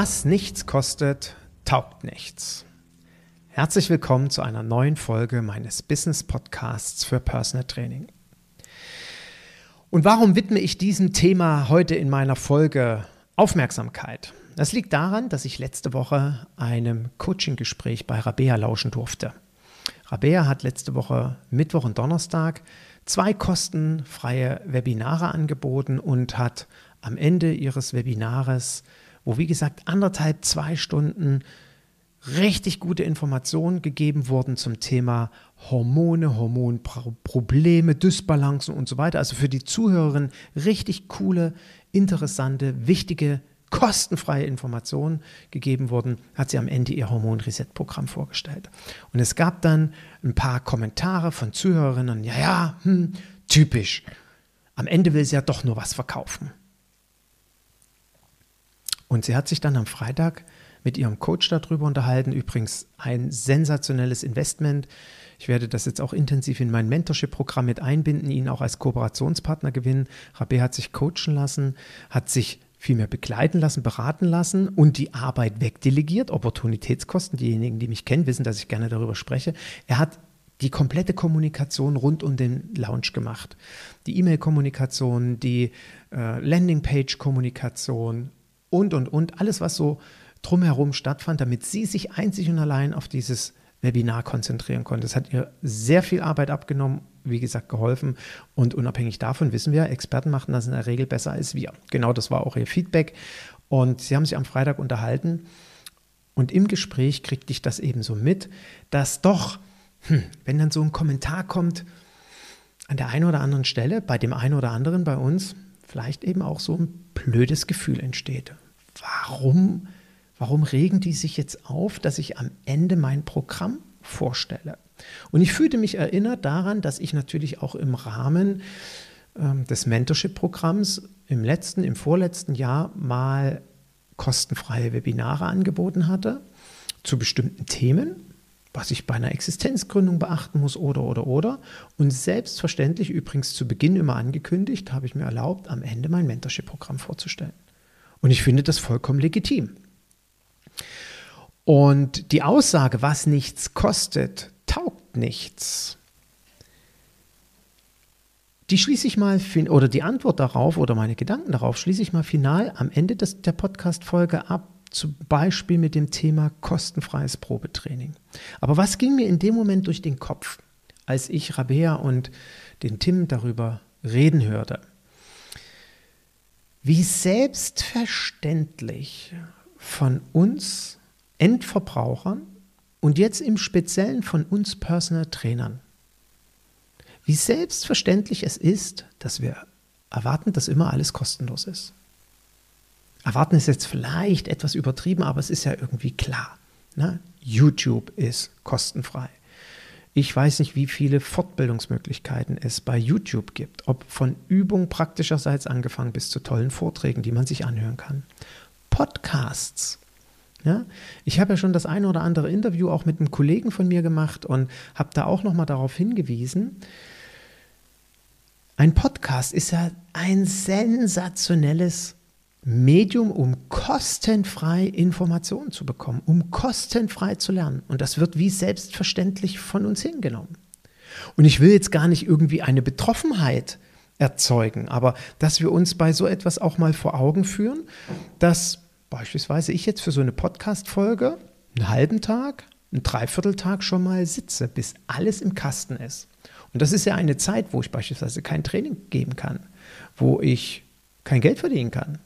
Was nichts kostet, taugt nichts. Herzlich willkommen zu einer neuen Folge meines Business Podcasts für Personal Training. Und warum widme ich diesem Thema heute in meiner Folge Aufmerksamkeit? Das liegt daran, dass ich letzte Woche einem Coaching-Gespräch bei Rabea lauschen durfte. Rabea hat letzte Woche Mittwoch und Donnerstag zwei kostenfreie Webinare angeboten und hat am Ende ihres Webinares, wo wie gesagt anderthalb, zwei Stunden richtig gute Informationen gegeben wurden zum Thema Hormone, Hormonprobleme, Dysbalancen und so weiter. Also für die Zuhörerin richtig coole, interessante, wichtige, kostenfreie Informationen gegeben wurden, hat sie am Ende ihr Hormon-Reset-Programm vorgestellt. Und es gab dann ein paar Kommentare von Zuhörerinnen, ja, ja, hm, typisch. Am Ende will sie ja doch nur was verkaufen. Und sie hat sich dann am Freitag mit ihrem Coach darüber unterhalten. Übrigens ein sensationelles Investment. Ich werde das jetzt auch intensiv in mein Mentorship-Programm mit einbinden, ihn auch als Kooperationspartner gewinnen. Rabé hat sich coachen lassen, hat sich vielmehr begleiten lassen, beraten lassen und die Arbeit wegdelegiert. Opportunitätskosten, diejenigen, die mich kennen, wissen, dass ich gerne darüber spreche. Er hat die komplette Kommunikation rund um den Launch gemacht. Die E-Mail-Kommunikation, die äh, Landingpage-Kommunikation und, und, und. Alles, was so drumherum stattfand, damit sie sich einzig und allein auf dieses Webinar konzentrieren konnte. Das hat ihr sehr viel Arbeit abgenommen, wie gesagt, geholfen. Und unabhängig davon wissen wir, Experten machen das in der Regel besser als wir. Genau das war auch ihr Feedback. Und sie haben sich am Freitag unterhalten. Und im Gespräch kriegte ich das eben so mit, dass doch, hm, wenn dann so ein Kommentar kommt, an der einen oder anderen Stelle, bei dem einen oder anderen bei uns, vielleicht eben auch so ein blödes Gefühl entsteht. Warum Warum regen die sich jetzt auf, dass ich am Ende mein Programm vorstelle? Und ich fühlte mich erinnert daran, dass ich natürlich auch im Rahmen ähm, des Mentorship-Programms im letzten, im vorletzten Jahr mal kostenfreie Webinare angeboten hatte zu bestimmten Themen, was ich bei einer Existenzgründung beachten muss oder oder oder. Und selbstverständlich übrigens zu Beginn immer angekündigt, habe ich mir erlaubt, am Ende mein Mentorship-Programm vorzustellen. Und ich finde das vollkommen legitim. Und die Aussage, was nichts kostet, taugt nichts. Die schließe ich mal, oder die Antwort darauf oder meine Gedanken darauf schließe ich mal final am Ende des, der Podcast-Folge ab, zum Beispiel mit dem Thema kostenfreies Probetraining. Aber was ging mir in dem Moment durch den Kopf, als ich Rabea und den Tim darüber reden hörte? Wie selbstverständlich von uns Endverbrauchern und jetzt im Speziellen von uns Personal Trainern. Wie selbstverständlich es ist, dass wir erwarten, dass immer alles kostenlos ist. Erwarten ist jetzt vielleicht etwas übertrieben, aber es ist ja irgendwie klar. Ne? YouTube ist kostenfrei. Ich weiß nicht, wie viele Fortbildungsmöglichkeiten es bei YouTube gibt, ob von Übung praktischerseits angefangen bis zu tollen Vorträgen, die man sich anhören kann. Podcasts ja, ich habe ja schon das eine oder andere Interview auch mit einem Kollegen von mir gemacht und habe da auch noch mal darauf hingewiesen. Ein Podcast ist ja ein sensationelles Medium, um kostenfrei Informationen zu bekommen, um kostenfrei zu lernen. Und das wird wie selbstverständlich von uns hingenommen. Und ich will jetzt gar nicht irgendwie eine Betroffenheit erzeugen, aber dass wir uns bei so etwas auch mal vor Augen führen, dass beispielsweise ich jetzt für so eine Podcast-Folge einen halben Tag, einen Dreivierteltag schon mal sitze, bis alles im Kasten ist. Und das ist ja eine Zeit, wo ich beispielsweise kein Training geben kann, wo ich kein Geld verdienen kann.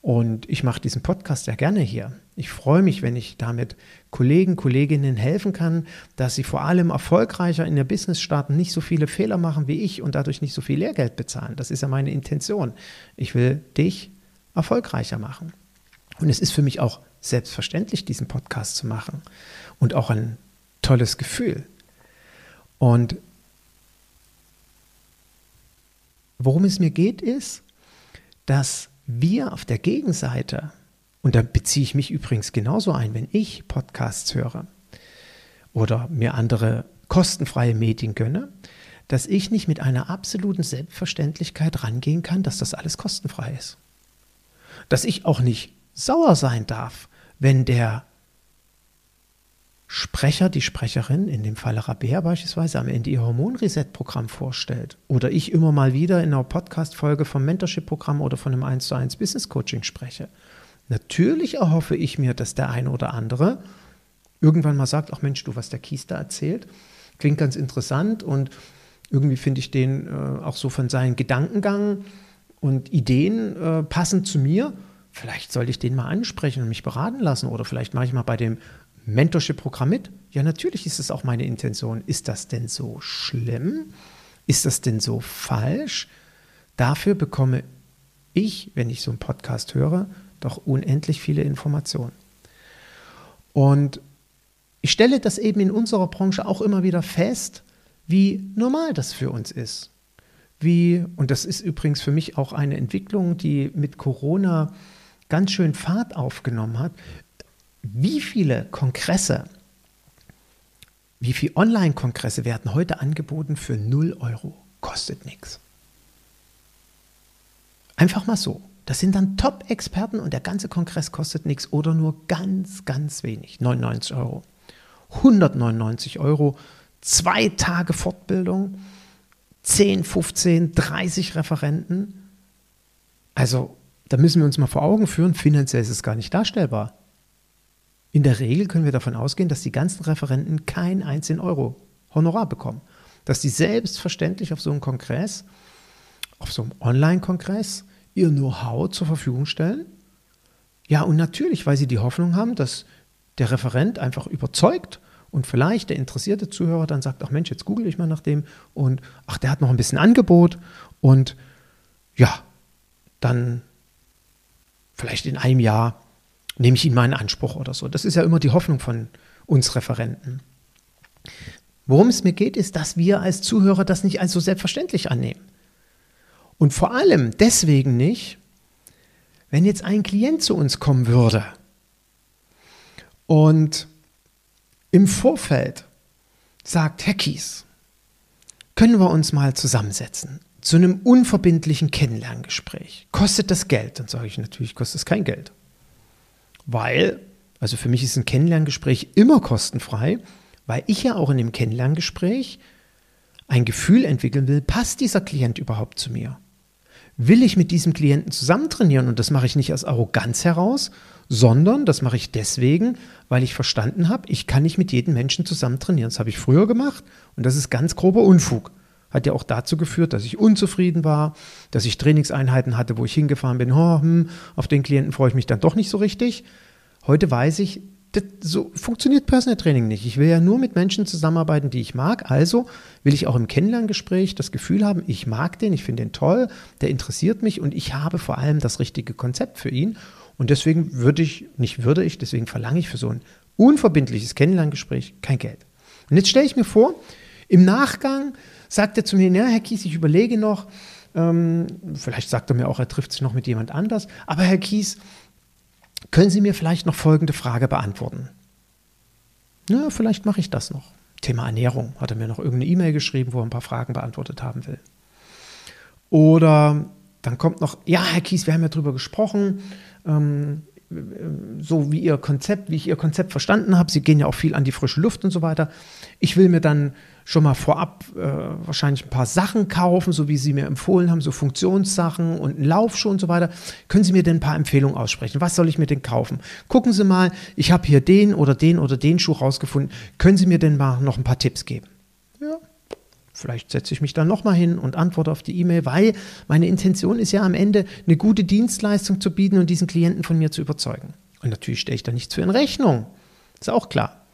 Und ich mache diesen Podcast sehr gerne hier. Ich freue mich, wenn ich damit Kollegen, Kolleginnen helfen kann, dass sie vor allem erfolgreicher in ihr Business starten, nicht so viele Fehler machen wie ich und dadurch nicht so viel Lehrgeld bezahlen. Das ist ja meine Intention. Ich will dich erfolgreicher machen. Und es ist für mich auch selbstverständlich, diesen Podcast zu machen und auch ein tolles Gefühl. Und worum es mir geht, ist, dass wir auf der Gegenseite, und da beziehe ich mich übrigens genauso ein, wenn ich Podcasts höre oder mir andere kostenfreie Medien gönne, dass ich nicht mit einer absoluten Selbstverständlichkeit rangehen kann, dass das alles kostenfrei ist. Dass ich auch nicht sauer sein darf, wenn der Sprecher, die Sprecherin, in dem Falle Rabea beispielsweise, am Ende ihr Hormonreset-Programm vorstellt oder ich immer mal wieder in einer Podcast-Folge vom Mentorship-Programm oder von einem 1 zu 1 Business-Coaching spreche. Natürlich erhoffe ich mir, dass der eine oder andere irgendwann mal sagt, ach Mensch, du, was der Kies da erzählt, klingt ganz interessant und irgendwie finde ich den äh, auch so von seinen Gedankengang und Ideen äh, passend zu mir. Vielleicht sollte ich den mal ansprechen und mich beraten lassen oder vielleicht mache ich mal bei dem Mentorship-Programm mit? Ja, natürlich ist es auch meine Intention. Ist das denn so schlimm? Ist das denn so falsch? Dafür bekomme ich, wenn ich so einen Podcast höre, doch unendlich viele Informationen. Und ich stelle das eben in unserer Branche auch immer wieder fest, wie normal das für uns ist. Wie, und das ist übrigens für mich auch eine Entwicklung, die mit Corona ganz schön Fahrt aufgenommen hat, wie viele Kongresse, wie viele Online-Kongresse werden heute angeboten für 0 Euro? Kostet nichts. Einfach mal so. Das sind dann Top-Experten und der ganze Kongress kostet nichts oder nur ganz, ganz wenig. 99 Euro. 199 Euro, zwei Tage Fortbildung, 10, 15, 30 Referenten. Also, da müssen wir uns mal vor Augen führen, finanziell ist es gar nicht darstellbar. In der Regel können wir davon ausgehen, dass die ganzen Referenten keinen einzigen Euro Honorar bekommen. Dass die selbstverständlich auf so einem Kongress, auf so einem Online-Kongress, ihr Know-how zur Verfügung stellen. Ja, und natürlich, weil sie die Hoffnung haben, dass der Referent einfach überzeugt und vielleicht der interessierte Zuhörer dann sagt, ach Mensch, jetzt google ich mal nach dem und ach, der hat noch ein bisschen Angebot und ja, dann vielleicht in einem Jahr nehme ich ihn mal in Anspruch oder so. Das ist ja immer die Hoffnung von uns Referenten. Worum es mir geht, ist, dass wir als Zuhörer das nicht als so selbstverständlich annehmen. Und vor allem deswegen nicht, wenn jetzt ein Klient zu uns kommen würde und im Vorfeld sagt, Herr Kies, können wir uns mal zusammensetzen zu einem unverbindlichen Kennenlerngespräch. Kostet das Geld? Dann sage ich natürlich, kostet es kein Geld weil, also für mich ist ein Kennenlerngespräch immer kostenfrei, weil ich ja auch in dem Kennenlerngespräch ein Gefühl entwickeln will, passt dieser Klient überhaupt zu mir? Will ich mit diesem Klienten zusammen trainieren? Und das mache ich nicht aus Arroganz heraus, sondern das mache ich deswegen, weil ich verstanden habe, ich kann nicht mit jedem Menschen zusammen trainieren. Das habe ich früher gemacht und das ist ganz grober Unfug. Hat ja auch dazu geführt, dass ich unzufrieden war, dass ich Trainingseinheiten hatte, wo ich hingefahren bin, oh, hm, auf den Klienten freue ich mich dann doch nicht so richtig. Heute weiß ich, das, so funktioniert Personal Training nicht. Ich will ja nur mit Menschen zusammenarbeiten, die ich mag. Also will ich auch im Kennenlerngespräch das Gefühl haben, ich mag den, ich finde den toll, der interessiert mich und ich habe vor allem das richtige Konzept für ihn. Und deswegen würde ich, nicht würde ich, deswegen verlange ich für so ein unverbindliches Kennenlerngespräch kein Geld. Und jetzt stelle ich mir vor, im Nachgang sagt er zu mir, ja, Herr Kies, ich überlege noch, ähm, vielleicht sagt er mir auch, er trifft sich noch mit jemand anders, aber Herr Kies, können Sie mir vielleicht noch folgende Frage beantworten? Ja, vielleicht mache ich das noch. Thema Ernährung. Hat er mir noch irgendeine E-Mail geschrieben, wo er ein paar Fragen beantwortet haben will. Oder dann kommt noch, ja, Herr Kies, wir haben ja drüber gesprochen. Ähm, so wie ihr Konzept, wie ich ihr Konzept verstanden habe. Sie gehen ja auch viel an die frische Luft und so weiter. Ich will mir dann schon mal vorab äh, wahrscheinlich ein paar Sachen kaufen, so wie Sie mir empfohlen haben, so Funktionssachen und einen Laufschuh und so weiter. Können Sie mir denn ein paar Empfehlungen aussprechen? Was soll ich mir denn kaufen? Gucken Sie mal, ich habe hier den oder den oder den Schuh rausgefunden. Können Sie mir denn mal noch ein paar Tipps geben? Vielleicht setze ich mich dann nochmal hin und antworte auf die E-Mail, weil meine Intention ist ja am Ende, eine gute Dienstleistung zu bieten und diesen Klienten von mir zu überzeugen. Und natürlich stelle ich da nichts für in Rechnung. Ist auch klar.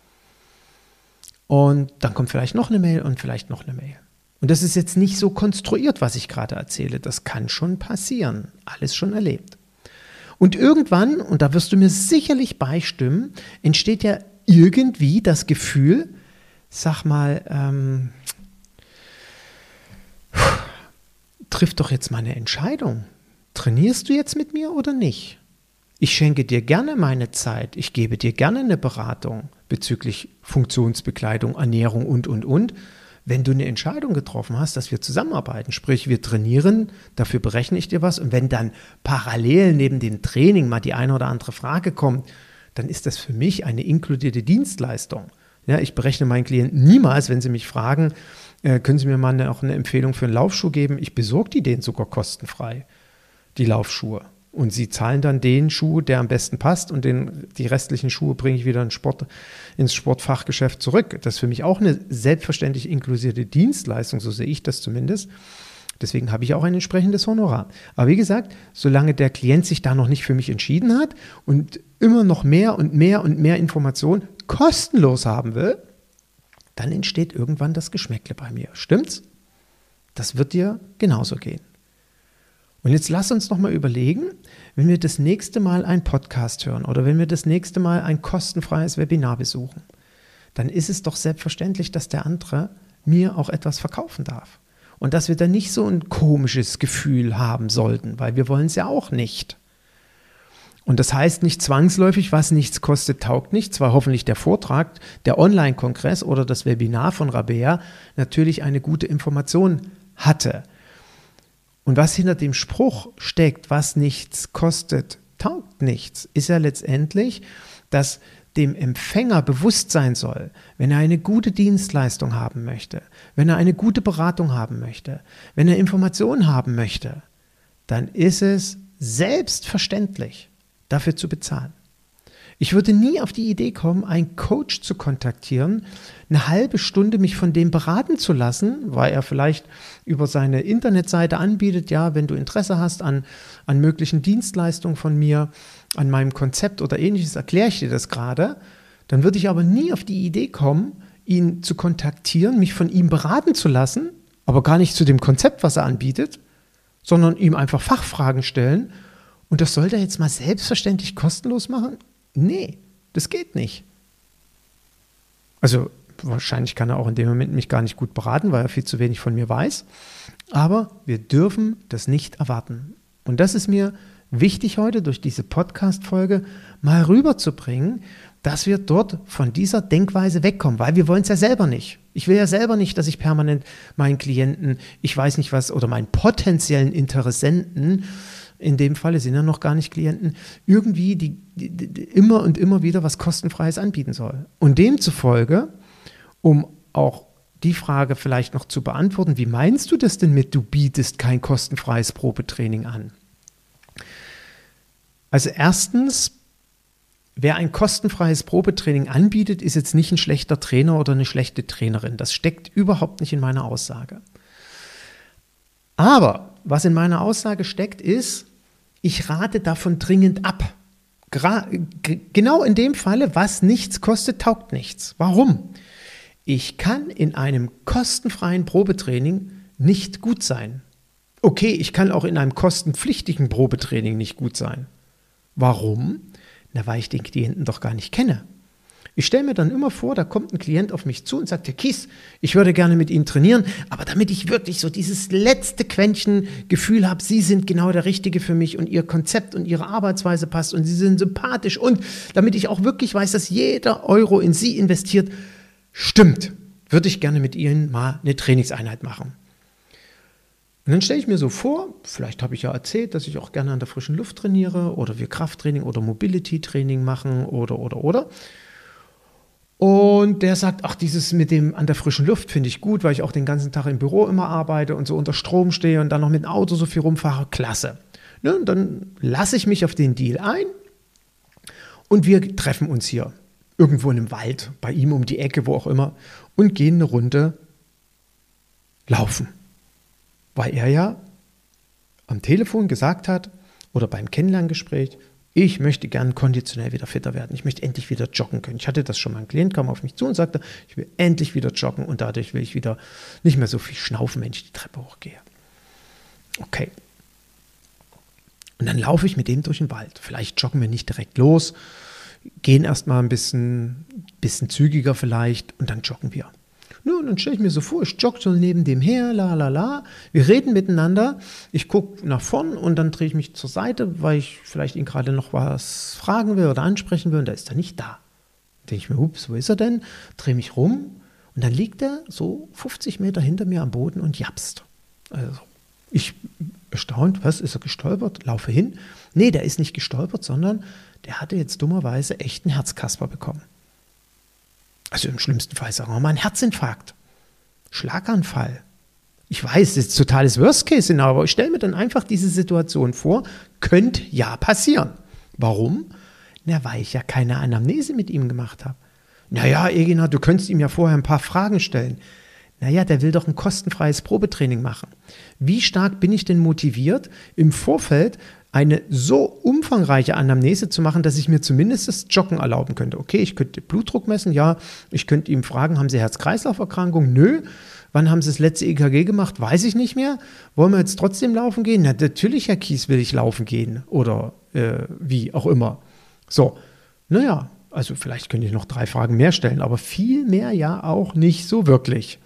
Und dann kommt vielleicht noch eine Mail und vielleicht noch eine Mail. Und das ist jetzt nicht so konstruiert, was ich gerade erzähle. Das kann schon passieren. Alles schon erlebt. Und irgendwann, und da wirst du mir sicherlich beistimmen, entsteht ja irgendwie das Gefühl, sag mal, ähm, triff doch jetzt mal eine Entscheidung. Trainierst du jetzt mit mir oder nicht? Ich schenke dir gerne meine Zeit, ich gebe dir gerne eine Beratung bezüglich Funktionsbekleidung, Ernährung und, und, und. Wenn du eine Entscheidung getroffen hast, dass wir zusammenarbeiten, sprich wir trainieren, dafür berechne ich dir was und wenn dann parallel neben dem Training mal die eine oder andere Frage kommt, dann ist das für mich eine inkludierte Dienstleistung. Ja, ich berechne meinen Klienten niemals, wenn sie mich fragen, äh, können Sie mir mal eine, auch eine Empfehlung für einen Laufschuh geben? Ich besorge die denen sogar kostenfrei, die Laufschuhe. Und sie zahlen dann den Schuh, der am besten passt, und den, die restlichen Schuhe bringe ich wieder in Sport, ins Sportfachgeschäft zurück. Das ist für mich auch eine selbstverständlich inklusive Dienstleistung, so sehe ich das zumindest. Deswegen habe ich auch ein entsprechendes Honorar. Aber wie gesagt, solange der Klient sich da noch nicht für mich entschieden hat und immer noch mehr und mehr und mehr Informationen kostenlos haben will, dann entsteht irgendwann das Geschmäckle bei mir. Stimmt's? Das wird dir genauso gehen. Und jetzt lass uns noch mal überlegen, wenn wir das nächste Mal einen Podcast hören oder wenn wir das nächste Mal ein kostenfreies Webinar besuchen, dann ist es doch selbstverständlich, dass der andere mir auch etwas verkaufen darf. Und dass wir dann nicht so ein komisches Gefühl haben sollten, weil wir wollen es ja auch nicht. Und das heißt nicht zwangsläufig, was nichts kostet, taugt nichts, weil hoffentlich der Vortrag, der Online-Kongress oder das Webinar von Rabea natürlich eine gute Information hatte. Und was hinter dem Spruch steckt, was nichts kostet, taugt nichts, ist ja letztendlich, dass dem Empfänger bewusst sein soll, wenn er eine gute Dienstleistung haben möchte, wenn er eine gute Beratung haben möchte, wenn er Informationen haben möchte, dann ist es selbstverständlich, dafür zu bezahlen. Ich würde nie auf die Idee kommen, einen Coach zu kontaktieren, eine halbe Stunde mich von dem beraten zu lassen, weil er vielleicht über seine Internetseite anbietet, ja, wenn du Interesse hast an, an möglichen Dienstleistungen von mir, an meinem Konzept oder ähnliches, erkläre ich dir das gerade. Dann würde ich aber nie auf die Idee kommen, ihn zu kontaktieren, mich von ihm beraten zu lassen, aber gar nicht zu dem Konzept, was er anbietet, sondern ihm einfach Fachfragen stellen. Und das soll er jetzt mal selbstverständlich kostenlos machen? Nee, das geht nicht. Also wahrscheinlich kann er auch in dem Moment mich gar nicht gut beraten, weil er viel zu wenig von mir weiß. Aber wir dürfen das nicht erwarten. Und das ist mir wichtig heute durch diese Podcast-Folge mal rüberzubringen, dass wir dort von dieser Denkweise wegkommen, weil wir wollen es ja selber nicht. Ich will ja selber nicht, dass ich permanent meinen Klienten, ich weiß nicht was, oder meinen potenziellen Interessenten in dem Falle sind ja noch gar nicht Klienten, irgendwie die, die, die, immer und immer wieder was kostenfreies anbieten soll. Und demzufolge, um auch die Frage vielleicht noch zu beantworten, wie meinst du das denn mit, du bietest kein kostenfreies Probetraining an? Also erstens, wer ein kostenfreies Probetraining anbietet, ist jetzt nicht ein schlechter Trainer oder eine schlechte Trainerin. Das steckt überhaupt nicht in meiner Aussage. Aber was in meiner Aussage steckt, ist, ich rate davon dringend ab. Gra genau in dem Falle, was nichts kostet, taugt nichts. Warum? Ich kann in einem kostenfreien Probetraining nicht gut sein. Okay, ich kann auch in einem kostenpflichtigen Probetraining nicht gut sein. Warum? Na, weil ich den Klienten doch gar nicht kenne. Ich stelle mir dann immer vor, da kommt ein Klient auf mich zu und sagt, Herr Kies, ich würde gerne mit Ihnen trainieren, aber damit ich wirklich so dieses letzte Quäntchen Gefühl habe, Sie sind genau der Richtige für mich und Ihr Konzept und Ihre Arbeitsweise passt und Sie sind sympathisch und damit ich auch wirklich weiß, dass jeder Euro in Sie investiert, stimmt, würde ich gerne mit Ihnen mal eine Trainingseinheit machen. Und dann stelle ich mir so vor, vielleicht habe ich ja erzählt, dass ich auch gerne an der frischen Luft trainiere oder wir Krafttraining oder Mobility-Training machen oder, oder, oder. Und der sagt, ach, dieses mit dem an der frischen Luft finde ich gut, weil ich auch den ganzen Tag im Büro immer arbeite und so unter Strom stehe und dann noch mit dem Auto so viel rumfahre. Klasse. Ne, dann lasse ich mich auf den Deal ein und wir treffen uns hier irgendwo in einem Wald, bei ihm um die Ecke, wo auch immer, und gehen eine Runde Laufen. Weil er ja am Telefon gesagt hat oder beim Kennenlerngespräch, ich möchte gern konditionell wieder fitter werden. Ich möchte endlich wieder joggen können. Ich hatte das schon mal. Ein Klient kam auf mich zu und sagte, ich will endlich wieder joggen und dadurch will ich wieder nicht mehr so viel schnaufen, wenn ich die Treppe hochgehe. Okay. Und dann laufe ich mit dem durch den Wald. Vielleicht joggen wir nicht direkt los, gehen erstmal ein bisschen, bisschen zügiger vielleicht und dann joggen wir. Nun, dann stelle ich mir so vor, ich jogge so neben dem her, la la la. Wir reden miteinander. Ich gucke nach vorn und dann drehe ich mich zur Seite, weil ich vielleicht ihn gerade noch was fragen will oder ansprechen will und da ist er nicht da. Denke ich mir, ups, wo ist er denn? Drehe mich rum und dann liegt er so 50 Meter hinter mir am Boden und japst. Also ich erstaunt, was, ist er gestolpert? Laufe hin. Nee, der ist nicht gestolpert, sondern der hatte jetzt dummerweise echt einen Herzkasper bekommen. Also im schlimmsten Fall sagen wir mal ein Herzinfarkt, Schlaganfall. Ich weiß, das ist totales Worst-Case-Szenario, aber ich stelle mir dann einfach diese Situation vor, könnte ja passieren. Warum? Na, weil ich ja keine Anamnese mit ihm gemacht habe. Naja, Egina, du könntest ihm ja vorher ein paar Fragen stellen. Naja, der will doch ein kostenfreies Probetraining machen. Wie stark bin ich denn motiviert, im Vorfeld eine so umfangreiche Anamnese zu machen, dass ich mir zumindest das Joggen erlauben könnte. Okay, ich könnte Blutdruck messen, ja, ich könnte ihm fragen, haben Sie Herz-Kreislauf-Erkrankung? Nö. Wann haben Sie das letzte EKG gemacht? Weiß ich nicht mehr. Wollen wir jetzt trotzdem laufen gehen? Na, natürlich, Herr Kies, will ich laufen gehen oder äh, wie auch immer. So, naja, also vielleicht könnte ich noch drei Fragen mehr stellen, aber viel mehr ja auch nicht so wirklich.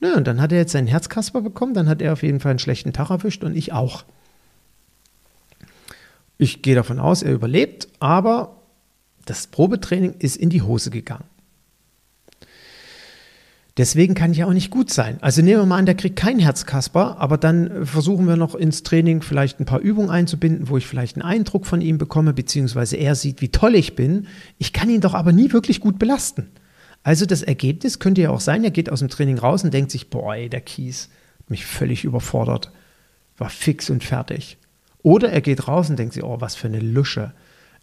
Naja, und dann hat er jetzt seinen Herzkasper bekommen, dann hat er auf jeden Fall einen schlechten Tag erwischt und ich auch. Ich gehe davon aus, er überlebt, aber das Probetraining ist in die Hose gegangen. Deswegen kann ich ja auch nicht gut sein. Also nehmen wir mal an, der kriegt kein Herzkasper, aber dann versuchen wir noch ins Training vielleicht ein paar Übungen einzubinden, wo ich vielleicht einen Eindruck von ihm bekomme, beziehungsweise er sieht, wie toll ich bin. Ich kann ihn doch aber nie wirklich gut belasten. Also das Ergebnis könnte ja auch sein, er geht aus dem Training raus und denkt sich, boah, ey, der Kies hat mich völlig überfordert, war fix und fertig. Oder er geht raus und denkt sich, oh, was für eine Lusche.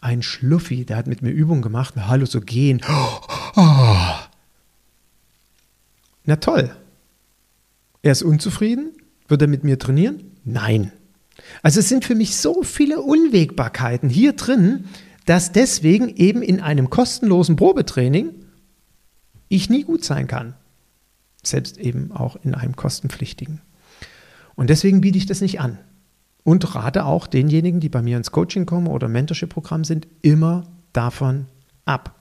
Ein Schluffi, der hat mit mir Übungen gemacht, hallo, so gehen. Oh. Na toll. Er ist unzufrieden? Wird er mit mir trainieren? Nein. Also es sind für mich so viele Unwägbarkeiten hier drin, dass deswegen eben in einem kostenlosen Probetraining ich nie gut sein kann. Selbst eben auch in einem kostenpflichtigen. Und deswegen biete ich das nicht an. Und rate auch denjenigen, die bei mir ins Coaching kommen oder Mentorship-Programm sind, immer davon ab.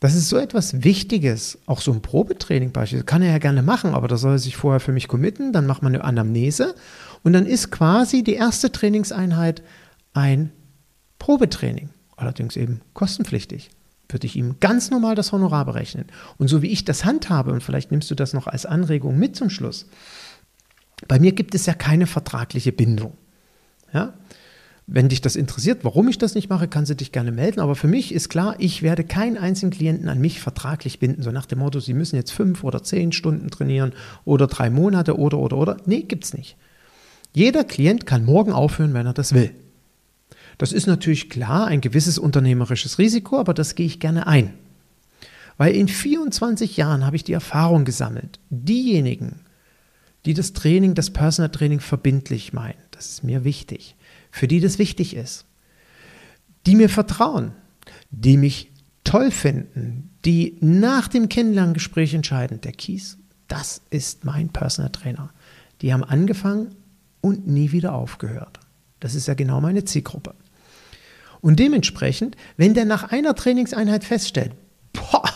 Das ist so etwas Wichtiges, auch so ein Probetraining beispielsweise, kann er ja gerne machen, aber da soll er sich vorher für mich committen, dann macht man eine Anamnese und dann ist quasi die erste Trainingseinheit ein Probetraining, allerdings eben kostenpflichtig. Würde ich ihm ganz normal das Honorar berechnen. Und so wie ich das handhabe, und vielleicht nimmst du das noch als Anregung mit zum Schluss, bei mir gibt es ja keine vertragliche Bindung. Ja? Wenn dich das interessiert, warum ich das nicht mache, kannst du dich gerne melden. Aber für mich ist klar, ich werde keinen einzigen Klienten an mich vertraglich binden. So nach dem Motto, sie müssen jetzt fünf oder zehn Stunden trainieren oder drei Monate oder, oder, oder. Nee, gibt's nicht. Jeder Klient kann morgen aufhören, wenn er das will. Das ist natürlich klar ein gewisses unternehmerisches Risiko, aber das gehe ich gerne ein. Weil in 24 Jahren habe ich die Erfahrung gesammelt, diejenigen, die das Training, das Personal Training verbindlich meinen. Das ist mir wichtig. Für die das wichtig ist. Die mir vertrauen, die mich toll finden, die nach dem Kennenlerngespräch entscheiden, der Kies, das ist mein Personal Trainer. Die haben angefangen und nie wieder aufgehört. Das ist ja genau meine Zielgruppe. Und dementsprechend, wenn der nach einer Trainingseinheit feststellt, boah,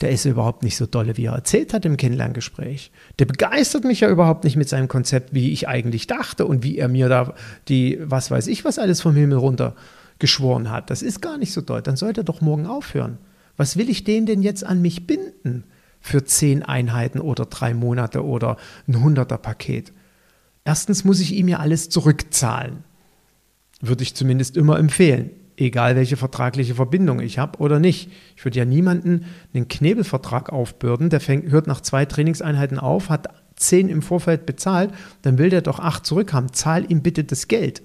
der ist überhaupt nicht so dolle, wie er erzählt hat im Kennenlerngespräch. Der begeistert mich ja überhaupt nicht mit seinem Konzept, wie ich eigentlich dachte und wie er mir da die, was weiß ich, was alles vom Himmel runter geschworen hat. Das ist gar nicht so doll. Dann sollte er doch morgen aufhören. Was will ich den denn jetzt an mich binden für zehn Einheiten oder drei Monate oder ein hunderter Paket? Erstens muss ich ihm ja alles zurückzahlen. Würde ich zumindest immer empfehlen egal welche vertragliche Verbindung ich habe oder nicht. Ich würde ja niemanden einen Knebelvertrag aufbürden, der fängt, hört nach zwei Trainingseinheiten auf, hat zehn im Vorfeld bezahlt, dann will der doch acht zurückhaben. Zahl ihm bitte das Geld.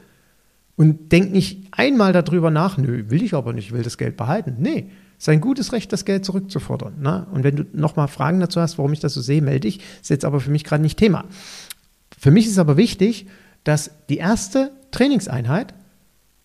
Und denk nicht einmal darüber nach, nö, will ich aber nicht, will das Geld behalten. Nee, Sein gutes Recht, das Geld zurückzufordern. Ne? Und wenn du nochmal Fragen dazu hast, warum ich das so sehe, melde dich. Ist jetzt aber für mich gerade nicht Thema. Für mich ist aber wichtig, dass die erste Trainingseinheit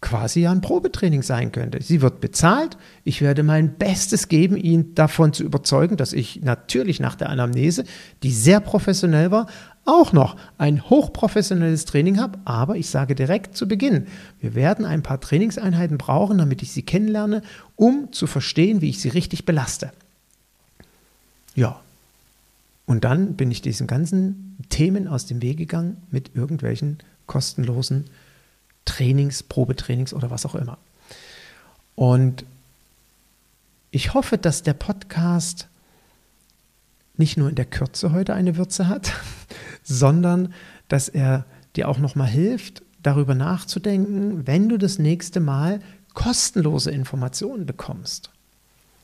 quasi ein Probetraining sein könnte. Sie wird bezahlt. Ich werde mein Bestes geben, ihn davon zu überzeugen, dass ich natürlich nach der Anamnese, die sehr professionell war, auch noch ein hochprofessionelles Training habe. Aber ich sage direkt zu Beginn, wir werden ein paar Trainingseinheiten brauchen, damit ich sie kennenlerne, um zu verstehen, wie ich sie richtig belaste. Ja. Und dann bin ich diesen ganzen Themen aus dem Weg gegangen mit irgendwelchen kostenlosen Trainings, Probetrainings oder was auch immer. Und ich hoffe, dass der Podcast nicht nur in der Kürze heute eine Würze hat, sondern dass er dir auch nochmal hilft, darüber nachzudenken, wenn du das nächste Mal kostenlose Informationen bekommst,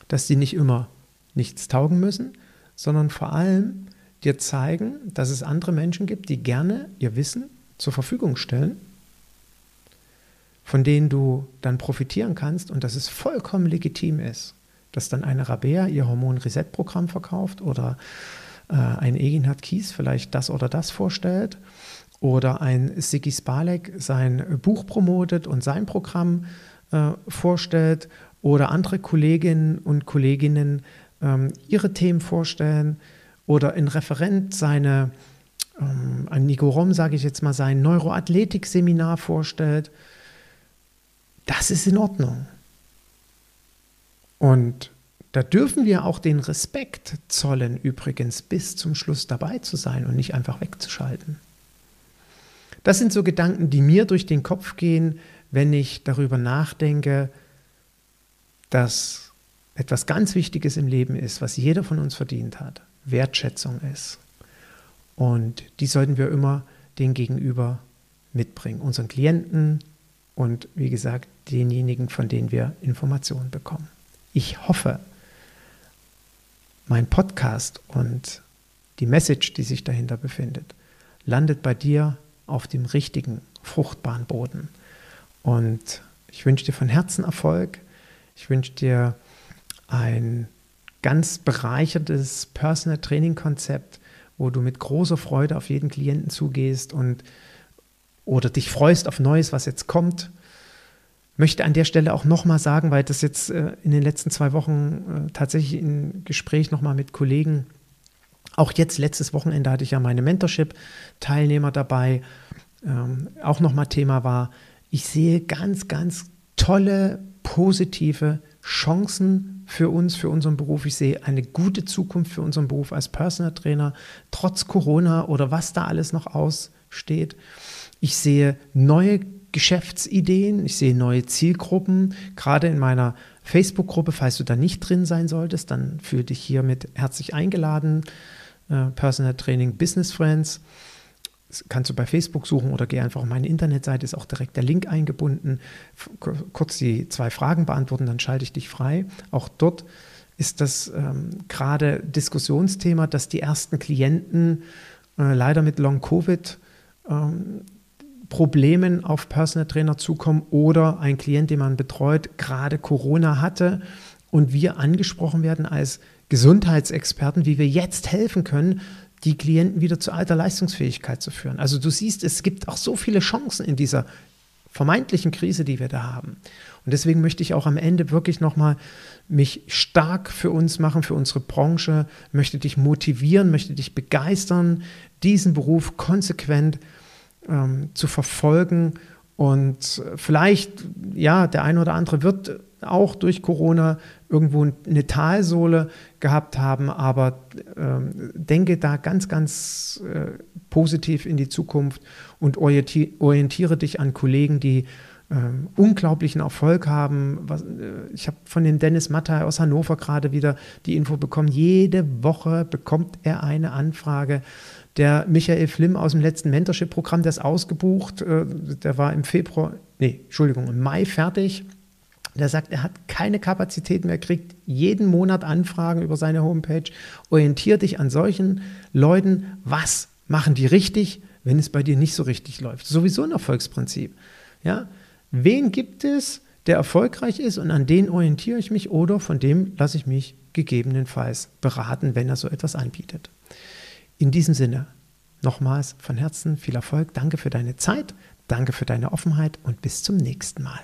dass die nicht immer nichts taugen müssen, sondern vor allem dir zeigen, dass es andere Menschen gibt, die gerne ihr Wissen zur Verfügung stellen von denen du dann profitieren kannst und dass es vollkommen legitim ist, dass dann eine Rabea ihr Hormon-Reset-Programm verkauft oder äh, ein Eginhard Kies vielleicht das oder das vorstellt oder ein Sigi Spalek sein Buch promotet und sein Programm äh, vorstellt oder andere Kolleginnen und Kolleginnen ähm, ihre Themen vorstellen oder ein Referent seine, ähm, ein Nico Rom, sage ich jetzt mal, sein Neuroathletik-Seminar vorstellt das ist in Ordnung. Und da dürfen wir auch den Respekt zollen, übrigens bis zum Schluss dabei zu sein und nicht einfach wegzuschalten. Das sind so Gedanken, die mir durch den Kopf gehen, wenn ich darüber nachdenke, dass etwas ganz Wichtiges im Leben ist, was jeder von uns verdient hat. Wertschätzung ist. Und die sollten wir immer den Gegenüber mitbringen, unseren Klienten, und wie gesagt, denjenigen, von denen wir Informationen bekommen. Ich hoffe, mein Podcast und die Message, die sich dahinter befindet, landet bei dir auf dem richtigen, fruchtbaren Boden. Und ich wünsche dir von Herzen Erfolg. Ich wünsche dir ein ganz bereichertes Personal Training Konzept, wo du mit großer Freude auf jeden Klienten zugehst und oder dich freust auf Neues, was jetzt kommt. Möchte an der Stelle auch nochmal sagen, weil das jetzt äh, in den letzten zwei Wochen äh, tatsächlich im Gespräch nochmal mit Kollegen, auch jetzt letztes Wochenende hatte ich ja meine Mentorship-Teilnehmer dabei, ähm, auch nochmal Thema war, ich sehe ganz, ganz tolle, positive Chancen für uns, für unseren Beruf. Ich sehe eine gute Zukunft für unseren Beruf als Personal Trainer, trotz Corona oder was da alles noch aussteht. Ich sehe neue Geschäftsideen, ich sehe neue Zielgruppen. Gerade in meiner Facebook-Gruppe, falls du da nicht drin sein solltest, dann fühle dich hiermit herzlich eingeladen. Äh, Personal Training Business Friends. Das kannst du bei Facebook suchen oder geh einfach auf meine Internetseite, ist auch direkt der Link eingebunden. Kurz die zwei Fragen beantworten, dann schalte ich dich frei. Auch dort ist das ähm, gerade Diskussionsthema, dass die ersten Klienten äh, leider mit Long Covid ähm, Problemen auf Personal Trainer zukommen oder ein Klient, den man betreut, gerade Corona hatte und wir angesprochen werden als Gesundheitsexperten, wie wir jetzt helfen können, die Klienten wieder zu alter Leistungsfähigkeit zu führen. Also du siehst, es gibt auch so viele Chancen in dieser vermeintlichen Krise, die wir da haben. Und deswegen möchte ich auch am Ende wirklich nochmal mich stark für uns machen, für unsere Branche, möchte dich motivieren, möchte dich begeistern, diesen Beruf konsequent ähm, zu verfolgen. Und vielleicht, ja, der eine oder andere wird auch durch Corona irgendwo eine Talsohle gehabt haben, aber ähm, denke da ganz, ganz äh, positiv in die Zukunft und orientiere, dich an Kollegen, die ähm, unglaublichen Erfolg haben. Was, äh, ich habe von dem Dennis Mattei aus Hannover gerade wieder die Info bekommen. Jede Woche bekommt er eine Anfrage der Michael Flimm aus dem letzten Mentorship-Programm, der ist ausgebucht. Äh, der war im Februar, nee, Entschuldigung, im Mai fertig. Der sagt, er hat keine Kapazität mehr, kriegt jeden Monat Anfragen über seine Homepage. Orientier dich an solchen Leuten. Was machen die richtig, wenn es bei dir nicht so richtig läuft? Sowieso ein Erfolgsprinzip. Ja? Wen gibt es, der erfolgreich ist und an den orientiere ich mich oder von dem lasse ich mich gegebenenfalls beraten, wenn er so etwas anbietet. In diesem Sinne, nochmals von Herzen viel Erfolg, danke für deine Zeit, danke für deine Offenheit und bis zum nächsten Mal.